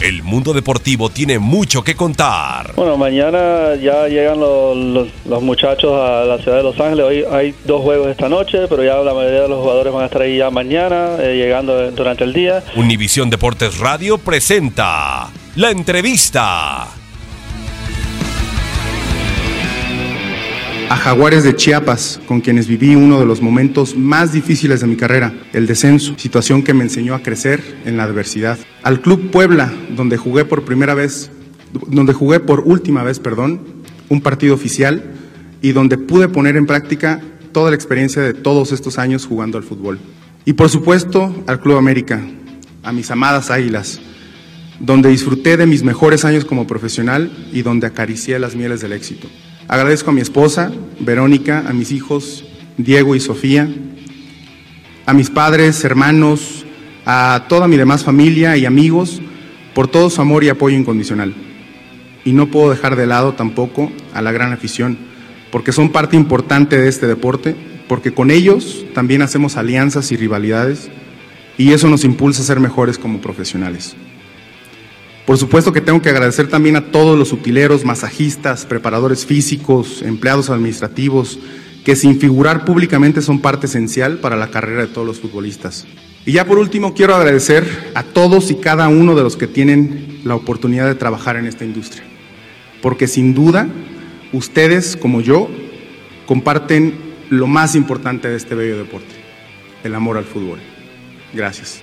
El mundo deportivo tiene mucho que contar. Bueno, mañana ya llegan los, los, muchachos a la ciudad de Los Ángeles. Hoy hay dos juegos esta noche, pero ya la mayoría de los jugadores van a estar ahí ya mañana, eh, llegando durante el día. Univisión Deportes Radio presenta la entrevista. a Jaguares de Chiapas, con quienes viví uno de los momentos más difíciles de mi carrera, el descenso, situación que me enseñó a crecer en la adversidad. Al Club Puebla, donde jugué por primera vez, donde jugué por última vez, perdón, un partido oficial y donde pude poner en práctica toda la experiencia de todos estos años jugando al fútbol. Y por supuesto al Club América, a mis amadas águilas, donde disfruté de mis mejores años como profesional y donde acaricié las mieles del éxito. Agradezco a mi esposa, Verónica, a mis hijos, Diego y Sofía, a mis padres, hermanos, a toda mi demás familia y amigos por todo su amor y apoyo incondicional. Y no puedo dejar de lado tampoco a la gran afición, porque son parte importante de este deporte, porque con ellos también hacemos alianzas y rivalidades, y eso nos impulsa a ser mejores como profesionales. Por supuesto que tengo que agradecer también a todos los utileros, masajistas, preparadores físicos, empleados administrativos, que sin figurar públicamente son parte esencial para la carrera de todos los futbolistas. Y ya por último quiero agradecer a todos y cada uno de los que tienen la oportunidad de trabajar en esta industria, porque sin duda ustedes como yo comparten lo más importante de este bello deporte, el amor al fútbol. Gracias.